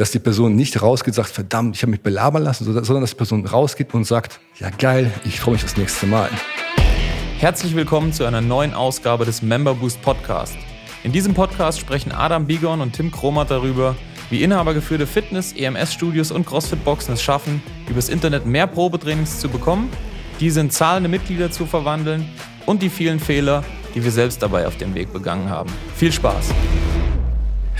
dass die Person nicht rausgeht und sagt, verdammt, ich habe mich belabern lassen, sondern dass die Person rausgeht und sagt, ja geil, ich freue mich das nächste Mal. Herzlich willkommen zu einer neuen Ausgabe des Member Boost Podcast. In diesem Podcast sprechen Adam Bigon und Tim Kromat darüber, wie inhabergeführte Fitness-, EMS-Studios und CrossFit-Boxen es schaffen, übers Internet mehr Probetrainings zu bekommen, diese in zahlende Mitglieder zu verwandeln und die vielen Fehler, die wir selbst dabei auf dem Weg begangen haben. Viel Spaß!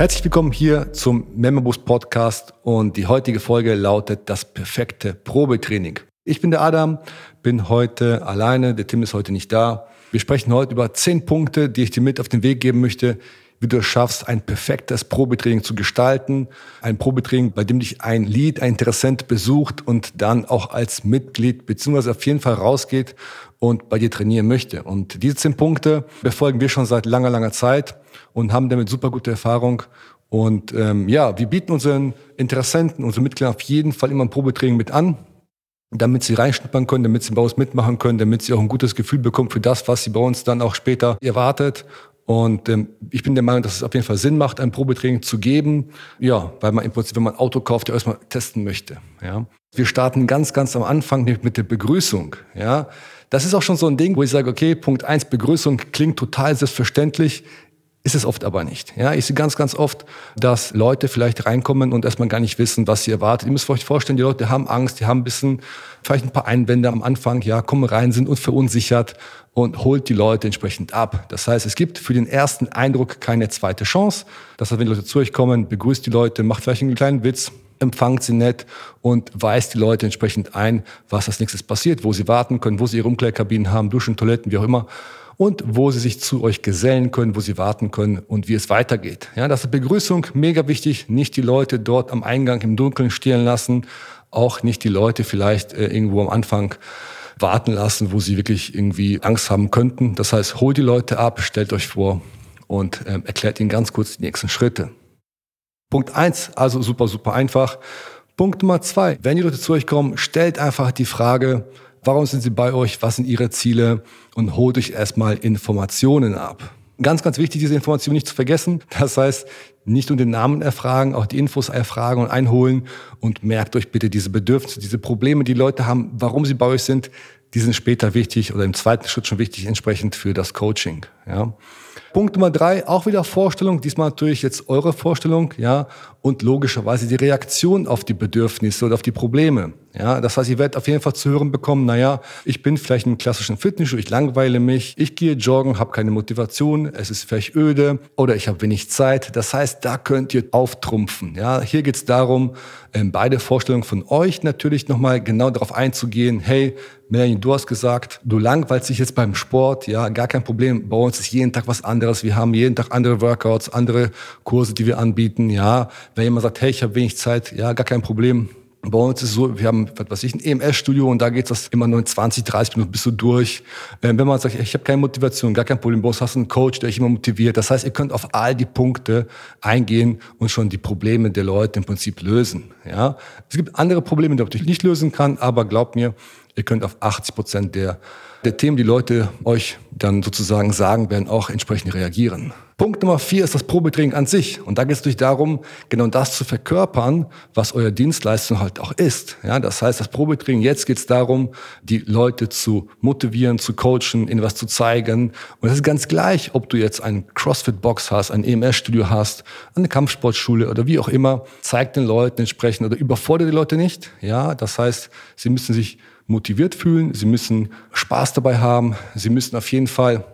Herzlich willkommen hier zum Memberboost Podcast und die heutige Folge lautet das perfekte Probetraining. Ich bin der Adam, bin heute alleine, der Tim ist heute nicht da. Wir sprechen heute über zehn Punkte, die ich dir mit auf den Weg geben möchte, wie du es schaffst, ein perfektes Probetraining zu gestalten. Ein Probetraining, bei dem dich ein Lead, ein Interessent besucht und dann auch als Mitglied beziehungsweise auf jeden Fall rausgeht und bei dir trainieren möchte. Und diese zehn Punkte befolgen wir schon seit langer, langer Zeit und haben damit super gute Erfahrung. Und ähm, ja, wir bieten unseren Interessenten, unseren Mitgliedern auf jeden Fall immer ein Probetraining mit an, damit sie reinschnuppern können, damit sie bei uns mitmachen können, damit sie auch ein gutes Gefühl bekommen für das, was sie bei uns dann auch später erwartet. Und ähm, ich bin der Meinung, dass es auf jeden Fall Sinn macht, ein Probetraining zu geben. Ja, weil man im Prinzip, wenn man ein Auto kauft, ja erstmal testen möchte. Ja. Wir starten ganz, ganz am Anfang mit der Begrüßung. Ja. Das ist auch schon so ein Ding, wo ich sage, okay, Punkt eins Begrüßung klingt total selbstverständlich ist es oft aber nicht. Ja, ich sehe ganz, ganz oft, dass Leute vielleicht reinkommen und erstmal gar nicht wissen, was sie erwartet. Ihr müsst euch vorstellen, die Leute haben Angst, die haben ein bisschen, vielleicht ein paar Einwände am Anfang, ja, kommen rein, sind uns verunsichert und holt die Leute entsprechend ab. Das heißt, es gibt für den ersten Eindruck keine zweite Chance. Das heißt, wenn die Leute zu euch kommen, begrüßt die Leute, macht vielleicht einen kleinen Witz, empfangt sie nett und weist die Leute entsprechend ein, was als nächstes passiert, wo sie warten können, wo sie ihre Umkleidkabinen haben, Duschen, Toiletten, wie auch immer und wo sie sich zu euch gesellen können, wo sie warten können und wie es weitergeht. Ja, das ist Begrüßung mega wichtig. Nicht die Leute dort am Eingang im Dunkeln stehen lassen, auch nicht die Leute vielleicht äh, irgendwo am Anfang warten lassen, wo sie wirklich irgendwie Angst haben könnten. Das heißt, holt die Leute ab, stellt euch vor und ähm, erklärt ihnen ganz kurz die nächsten Schritte. Punkt eins, also super, super einfach. Punkt Nummer zwei, wenn die Leute zu euch kommen, stellt einfach die Frage, Warum sind sie bei euch? Was sind ihre Ziele? Und holt euch erstmal Informationen ab. Ganz, ganz wichtig, diese Informationen nicht zu vergessen. Das heißt, nicht nur den Namen erfragen, auch die Infos erfragen und einholen und merkt euch bitte diese Bedürfnisse, diese Probleme, die Leute haben, warum sie bei euch sind, die sind später wichtig oder im zweiten Schritt schon wichtig entsprechend für das Coaching. Ja. Punkt Nummer drei, auch wieder Vorstellung, diesmal natürlich jetzt eure Vorstellung, ja, und logischerweise die Reaktion auf die Bedürfnisse oder auf die Probleme. Ja, das heißt, ihr werdet auf jeden Fall zu hören bekommen, naja, ich bin vielleicht im klassischen Fitnessstudio, ich langweile mich, ich gehe joggen, habe keine Motivation, es ist vielleicht öde oder ich habe wenig Zeit. Das heißt, da könnt ihr auftrumpfen. Ja, hier geht es darum, ähm, beide Vorstellungen von euch natürlich nochmal genau darauf einzugehen, hey, Melanie, du hast gesagt, du langweilst dich jetzt beim Sport, ja, gar kein Problem. Bei uns ist jeden Tag was anderes. Wir haben jeden Tag andere Workouts, andere Kurse, die wir anbieten, ja. Wenn jemand sagt, hey, ich habe wenig Zeit, ja, gar kein Problem. Bei uns ist es so, wir haben, was weiß ich, ein EMS-Studio und da geht es immer nur in 20, 30 Minuten bist du durch. Ähm, wenn man sagt, ich habe keine Motivation, gar kein Problem, uns hast du einen Coach, der dich immer motiviert. Das heißt, ihr könnt auf all die Punkte eingehen und schon die Probleme der Leute im Prinzip lösen. Ja, Es gibt andere Probleme, die man natürlich nicht lösen kann, aber glaubt mir, Ihr könnt auf 80 Prozent der, der Themen, die Leute euch dann sozusagen sagen werden, auch entsprechend reagieren. Punkt Nummer vier ist das Probetraining an sich. Und da geht es natürlich darum, genau das zu verkörpern, was euer Dienstleistung halt auch ist. Ja, das heißt, das Probetraining, jetzt geht es darum, die Leute zu motivieren, zu coachen, ihnen was zu zeigen. Und das ist ganz gleich, ob du jetzt einen CrossFit-Box hast, ein EMS-Studio hast, eine Kampfsportschule oder wie auch immer. Zeig den Leuten entsprechend oder überfordere die Leute nicht. Ja, das heißt, sie müssen sich motiviert fühlen, sie müssen Spaß dabei haben, sie müssen auf jeden Fall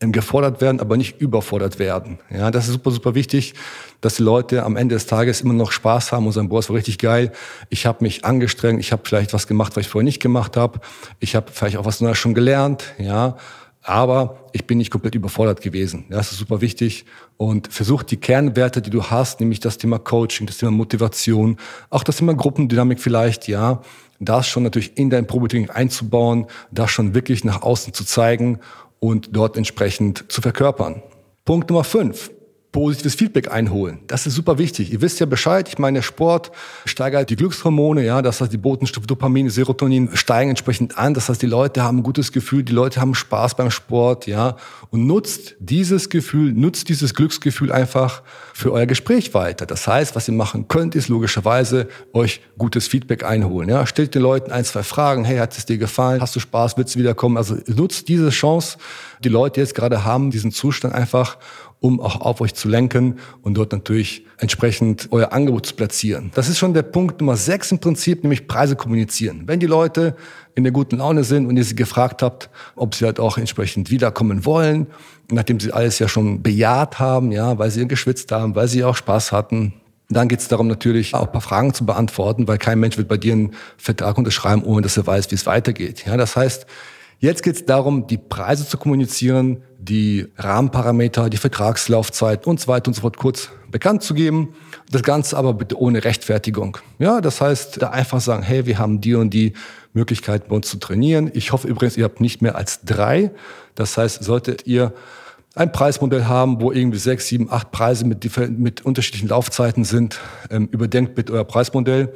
gefordert werden, aber nicht überfordert werden. Ja, das ist super, super wichtig, dass die Leute am Ende des Tages immer noch Spaß haben und sagen, boah, es war richtig geil. Ich habe mich angestrengt, ich habe vielleicht was gemacht, was ich vorher nicht gemacht habe. Ich habe vielleicht auch was Neues schon gelernt, ja. Aber ich bin nicht komplett überfordert gewesen. Das ist super wichtig. Und versuch die Kernwerte, die du hast, nämlich das Thema Coaching, das Thema Motivation, auch das Thema Gruppendynamik vielleicht, ja, das schon natürlich in dein Probetraining einzubauen, das schon wirklich nach außen zu zeigen und dort entsprechend zu verkörpern. Punkt Nummer fünf. Positives Feedback einholen. Das ist super wichtig. Ihr wisst ja Bescheid. Ich meine, Sport steigert die Glückshormone, ja, das heißt, die Botenstoffe Dopamin, Serotonin steigen entsprechend an. Das heißt, die Leute haben ein gutes Gefühl, die Leute haben Spaß beim Sport, ja, und nutzt dieses Gefühl, nutzt dieses Glücksgefühl einfach für euer Gespräch weiter. Das heißt, was ihr machen könnt, ist logischerweise euch gutes Feedback einholen, ja. Stellt den Leuten ein, zwei Fragen. Hey, hat es dir gefallen? Hast du Spaß? Willst du wiederkommen? Also nutzt diese Chance, die Leute jetzt gerade haben, diesen Zustand einfach, um auch auf euch zu lenken und dort natürlich entsprechend euer Angebot zu platzieren. Das ist schon der Punkt Nummer sechs im Prinzip, nämlich Preise kommunizieren. Wenn die Leute in der guten Laune sind und ihr sie gefragt habt, ob sie halt auch entsprechend wiederkommen wollen, nachdem sie alles ja schon bejaht haben, ja, weil sie geschwitzt haben, weil sie auch Spaß hatten, dann geht es darum, natürlich auch ein paar Fragen zu beantworten, weil kein Mensch wird bei dir einen Vertrag unterschreiben, ohne dass er weiß, wie es weitergeht. Ja, das heißt, Jetzt geht es darum, die Preise zu kommunizieren, die Rahmenparameter, die Vertragslaufzeit und so weiter und so fort kurz bekannt zu geben. Das Ganze aber bitte ohne Rechtfertigung. Ja, das heißt, da einfach sagen, hey, wir haben die und die Möglichkeit bei uns zu trainieren. Ich hoffe übrigens, ihr habt nicht mehr als drei. Das heißt, solltet ihr ein Preismodell haben, wo irgendwie sechs, sieben, acht Preise mit, mit unterschiedlichen Laufzeiten sind, ähm, überdenkt bitte euer Preismodell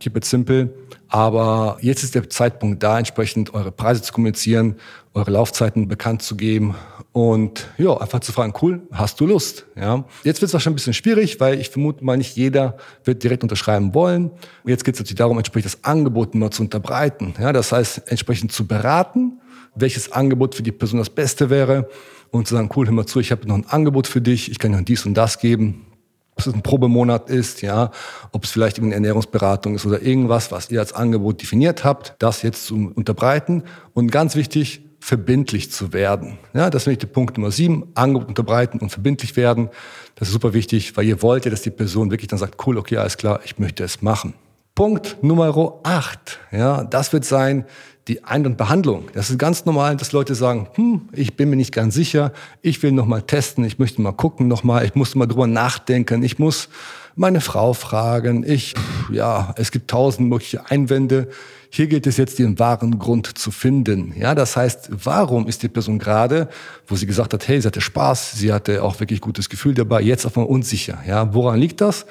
keep it simple. Aber jetzt ist der Zeitpunkt da, entsprechend eure Preise zu kommunizieren, eure Laufzeiten bekannt zu geben und ja, einfach zu fragen, cool, hast du Lust? Ja. Jetzt wird es wahrscheinlich ein bisschen schwierig, weil ich vermute mal nicht jeder wird direkt unterschreiben wollen. Und jetzt geht es natürlich darum, entsprechend das Angebot mal zu unterbreiten. Ja, das heißt, entsprechend zu beraten, welches Angebot für die Person das Beste wäre und zu sagen, cool, hör mal zu, ich habe noch ein Angebot für dich, ich kann dir dies und das geben ob es ein Probemonat ist, ja, ob es vielleicht eine Ernährungsberatung ist oder irgendwas, was ihr als Angebot definiert habt, das jetzt zu unterbreiten und ganz wichtig, verbindlich zu werden. Ja, das ist nämlich der Punkt Nummer sieben, Angebot unterbreiten und verbindlich werden. Das ist super wichtig, weil ihr wollt ja, dass die Person wirklich dann sagt, cool, okay, alles klar, ich möchte es machen. Punkt Nummer acht, ja, das wird sein, die Ein- und Behandlung. Das ist ganz normal, dass Leute sagen, hm, ich bin mir nicht ganz sicher, ich will noch mal testen, ich möchte mal gucken noch mal, ich muss mal drüber nachdenken, ich muss meine Frau fragen, ich, ja, es gibt tausend mögliche Einwände. Hier gilt es jetzt, den wahren Grund zu finden. Ja, das heißt, warum ist die Person gerade, wo sie gesagt hat, hey, sie hatte Spaß, sie hatte auch wirklich gutes Gefühl dabei, jetzt auf einmal unsicher. Ja, woran liegt das?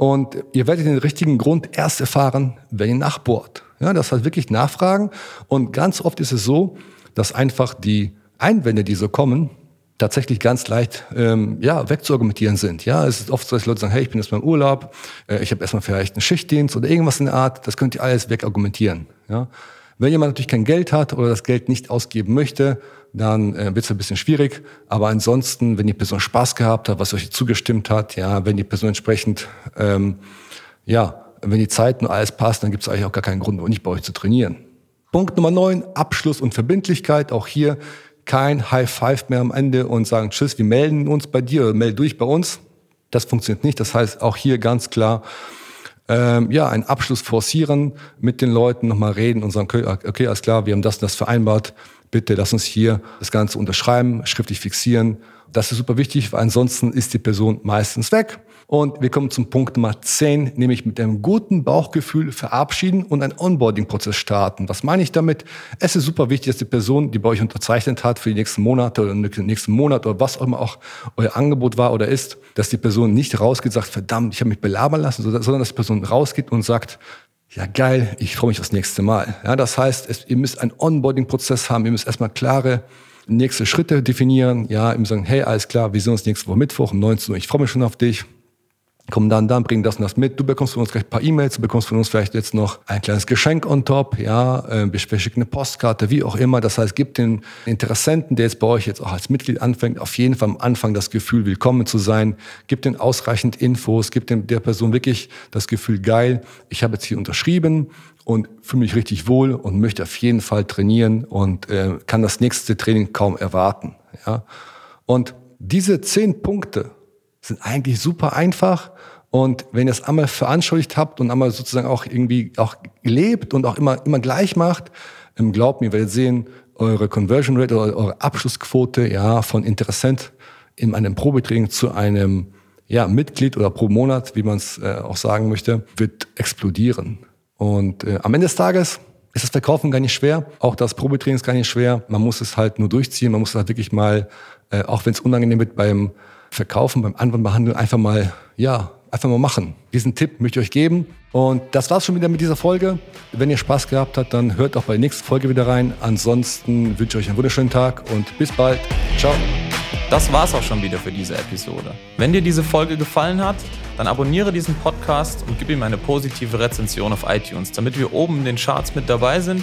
Und ihr werdet den richtigen Grund erst erfahren, wenn ihr nachbohrt. Ja, das heißt wirklich nachfragen. Und ganz oft ist es so, dass einfach die Einwände, die so kommen, tatsächlich ganz leicht ähm, ja, wegzuargumentieren sind. Ja, es ist oft so, dass Leute sagen, hey, ich bin jetzt mal im Urlaub, äh, ich habe erstmal vielleicht einen Schichtdienst oder irgendwas in der Art, das könnt ihr alles wegargumentieren. Ja. Wenn jemand natürlich kein Geld hat oder das Geld nicht ausgeben möchte, dann äh, wird es ein bisschen schwierig. Aber ansonsten, wenn die Person Spaß gehabt hat, was euch zugestimmt hat, ja, wenn die Person entsprechend ähm, ja, wenn die Zeit und alles passt, dann gibt es eigentlich auch gar keinen Grund, nicht bei euch zu trainieren. Punkt Nummer neun, Abschluss und Verbindlichkeit. Auch hier kein High Five mehr am Ende und sagen, tschüss, wir melden uns bei dir oder meld durch bei uns. Das funktioniert nicht. Das heißt, auch hier ganz klar, ähm, ja, einen Abschluss forcieren, mit den Leuten nochmal reden und sagen, okay, okay, alles klar, wir haben das und das vereinbart. Bitte lass uns hier das Ganze unterschreiben, schriftlich fixieren. Das ist super wichtig, weil ansonsten ist die Person meistens weg. Und wir kommen zum Punkt Nummer 10, nämlich mit einem guten Bauchgefühl verabschieden und einen Onboarding-Prozess starten. Was meine ich damit? Es ist super wichtig, dass die Person, die bei euch unterzeichnet hat für die nächsten Monate oder den nächsten Monat oder was auch immer auch euer Angebot war oder ist, dass die Person nicht rausgeht und sagt, verdammt, ich habe mich belabern lassen, sondern dass die Person rausgeht und sagt, ja geil, ich freue mich aufs nächste Mal. Ja, das heißt, es, ihr müsst einen Onboarding-Prozess haben, ihr müsst erstmal klare nächste Schritte definieren. Ja, ihm sagen, hey, alles klar, wir sehen uns nächste Woche Mittwoch um 19 Uhr, ich freue mich schon auf dich komm dann, dann, bring das und das mit. Du bekommst von uns gleich ein paar E-Mails, du bekommst von uns vielleicht jetzt noch ein kleines Geschenk on top, ja, äh, wir schicken eine Postkarte, wie auch immer. Das heißt, gib den Interessenten, der jetzt bei euch jetzt auch als Mitglied anfängt, auf jeden Fall am Anfang das Gefühl, willkommen zu sein. Gib den ausreichend Infos, gib den, der Person wirklich das Gefühl, geil, ich habe jetzt hier unterschrieben und fühle mich richtig wohl und möchte auf jeden Fall trainieren und äh, kann das nächste Training kaum erwarten. Ja. Und diese zehn Punkte, sind eigentlich super einfach. Und wenn ihr es einmal veranschaulicht habt und einmal sozusagen auch irgendwie auch lebt und auch immer, immer gleich macht, ähm, glaubt mir, werdet sehen, eure Conversion Rate oder eure Abschlussquote, ja, von Interessent in einem Probetraining zu einem, ja, Mitglied oder pro Monat, wie man es äh, auch sagen möchte, wird explodieren. Und äh, am Ende des Tages ist das Verkaufen gar nicht schwer. Auch das Probetraining ist gar nicht schwer. Man muss es halt nur durchziehen. Man muss es halt wirklich mal, äh, auch wenn es unangenehm wird, beim Verkaufen, beim Anwendbehandeln einfach mal, ja, einfach mal machen. Diesen Tipp möchte ich euch geben. Und das war's schon wieder mit dieser Folge. Wenn ihr Spaß gehabt habt, dann hört auch bei der nächsten Folge wieder rein. Ansonsten wünsche ich euch einen wunderschönen Tag und bis bald. Ciao. Das war's auch schon wieder für diese Episode. Wenn dir diese Folge gefallen hat, dann abonniere diesen Podcast und gib ihm eine positive Rezension auf iTunes, damit wir oben in den Charts mit dabei sind